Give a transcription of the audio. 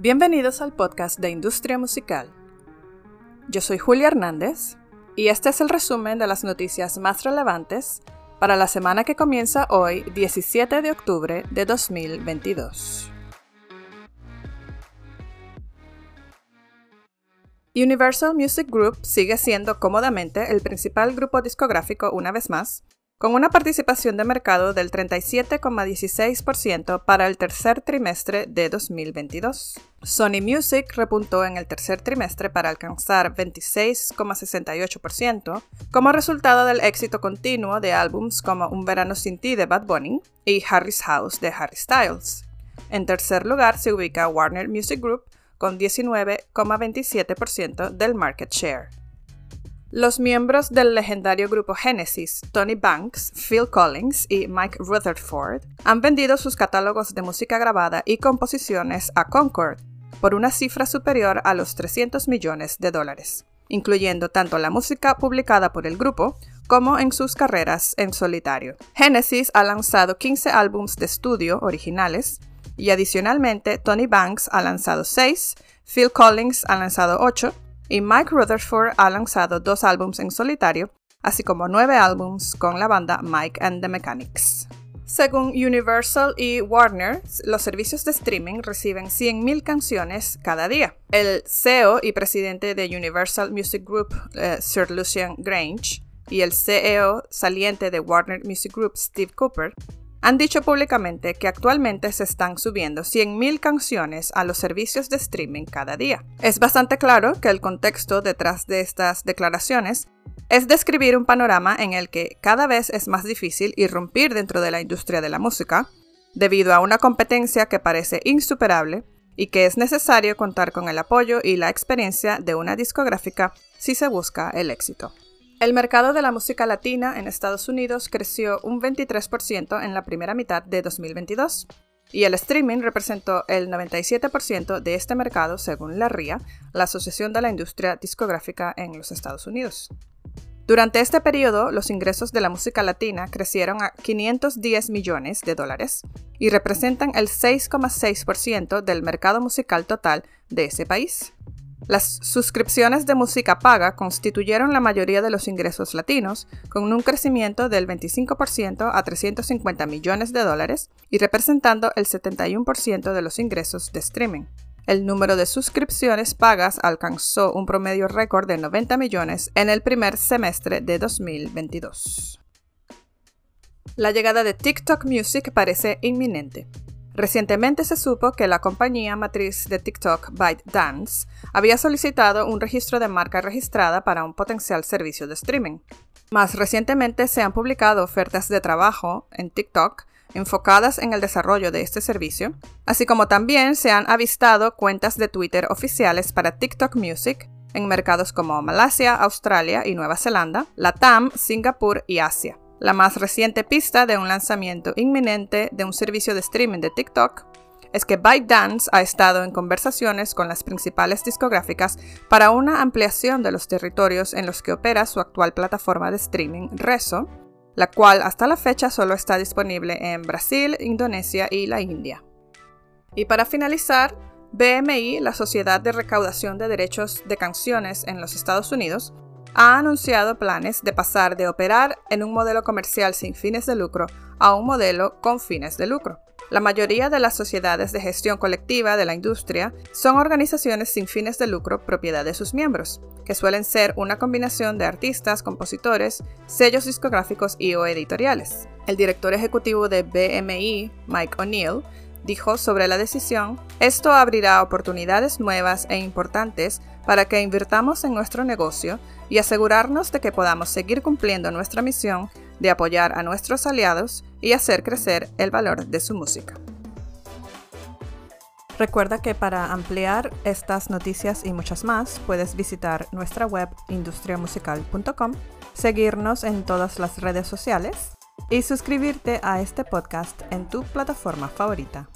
Bienvenidos al podcast de Industria Musical. Yo soy Julia Hernández y este es el resumen de las noticias más relevantes para la semana que comienza hoy, 17 de octubre de 2022. Universal Music Group sigue siendo cómodamente el principal grupo discográfico una vez más, con una participación de mercado del 37,16% para el tercer trimestre de 2022. Sony Music repuntó en el tercer trimestre para alcanzar 26,68% como resultado del éxito continuo de álbums como Un verano sin ti de Bad Bunny y Harry's House de Harry Styles. En tercer lugar se ubica Warner Music Group con 19,27% del market share. Los miembros del legendario grupo Genesis, Tony Banks, Phil Collins y Mike Rutherford, han vendido sus catálogos de música grabada y composiciones a Concord por una cifra superior a los 300 millones de dólares, incluyendo tanto la música publicada por el grupo como en sus carreras en solitario. Genesis ha lanzado 15 álbumes de estudio originales y adicionalmente Tony Banks ha lanzado 6, Phil Collins ha lanzado 8 y Mike Rutherford ha lanzado dos álbumes en solitario, así como nueve álbumes con la banda Mike and the Mechanics. Según Universal y Warner, los servicios de streaming reciben 100.000 canciones cada día. El CEO y presidente de Universal Music Group, eh, Sir Lucian Grange, y el CEO saliente de Warner Music Group, Steve Cooper, han dicho públicamente que actualmente se están subiendo 100.000 canciones a los servicios de streaming cada día. Es bastante claro que el contexto detrás de estas declaraciones es describir un panorama en el que cada vez es más difícil irrumpir dentro de la industria de la música, debido a una competencia que parece insuperable y que es necesario contar con el apoyo y la experiencia de una discográfica si se busca el éxito. El mercado de la música latina en Estados Unidos creció un 23% en la primera mitad de 2022 y el streaming representó el 97% de este mercado según la RIA, la Asociación de la Industria Discográfica en los Estados Unidos. Durante este periodo, los ingresos de la música latina crecieron a 510 millones de dólares y representan el 6,6% del mercado musical total de ese país. Las suscripciones de música paga constituyeron la mayoría de los ingresos latinos, con un crecimiento del 25% a 350 millones de dólares y representando el 71% de los ingresos de streaming. El número de suscripciones pagas alcanzó un promedio récord de 90 millones en el primer semestre de 2022. La llegada de TikTok Music parece inminente. Recientemente se supo que la compañía matriz de TikTok, ByteDance, había solicitado un registro de marca registrada para un potencial servicio de streaming. Más recientemente se han publicado ofertas de trabajo en TikTok enfocadas en el desarrollo de este servicio, así como también se han avistado cuentas de Twitter oficiales para TikTok Music en mercados como Malasia, Australia y Nueva Zelanda, Latam, Singapur y Asia. La más reciente pista de un lanzamiento inminente de un servicio de streaming de TikTok es que ByteDance ha estado en conversaciones con las principales discográficas para una ampliación de los territorios en los que opera su actual plataforma de streaming Rezo, la cual hasta la fecha solo está disponible en Brasil, Indonesia y la India. Y para finalizar, BMI, la Sociedad de Recaudación de Derechos de Canciones en los Estados Unidos, ha anunciado planes de pasar de operar en un modelo comercial sin fines de lucro a un modelo con fines de lucro. La mayoría de las sociedades de gestión colectiva de la industria son organizaciones sin fines de lucro propiedad de sus miembros, que suelen ser una combinación de artistas, compositores, sellos discográficos y o editoriales. El director ejecutivo de BMI, Mike O'Neill, dijo sobre la decisión, esto abrirá oportunidades nuevas e importantes para que invirtamos en nuestro negocio y asegurarnos de que podamos seguir cumpliendo nuestra misión de apoyar a nuestros aliados y hacer crecer el valor de su música. Recuerda que para ampliar estas noticias y muchas más puedes visitar nuestra web industriamusical.com, seguirnos en todas las redes sociales y suscribirte a este podcast en tu plataforma favorita.